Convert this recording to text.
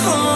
home.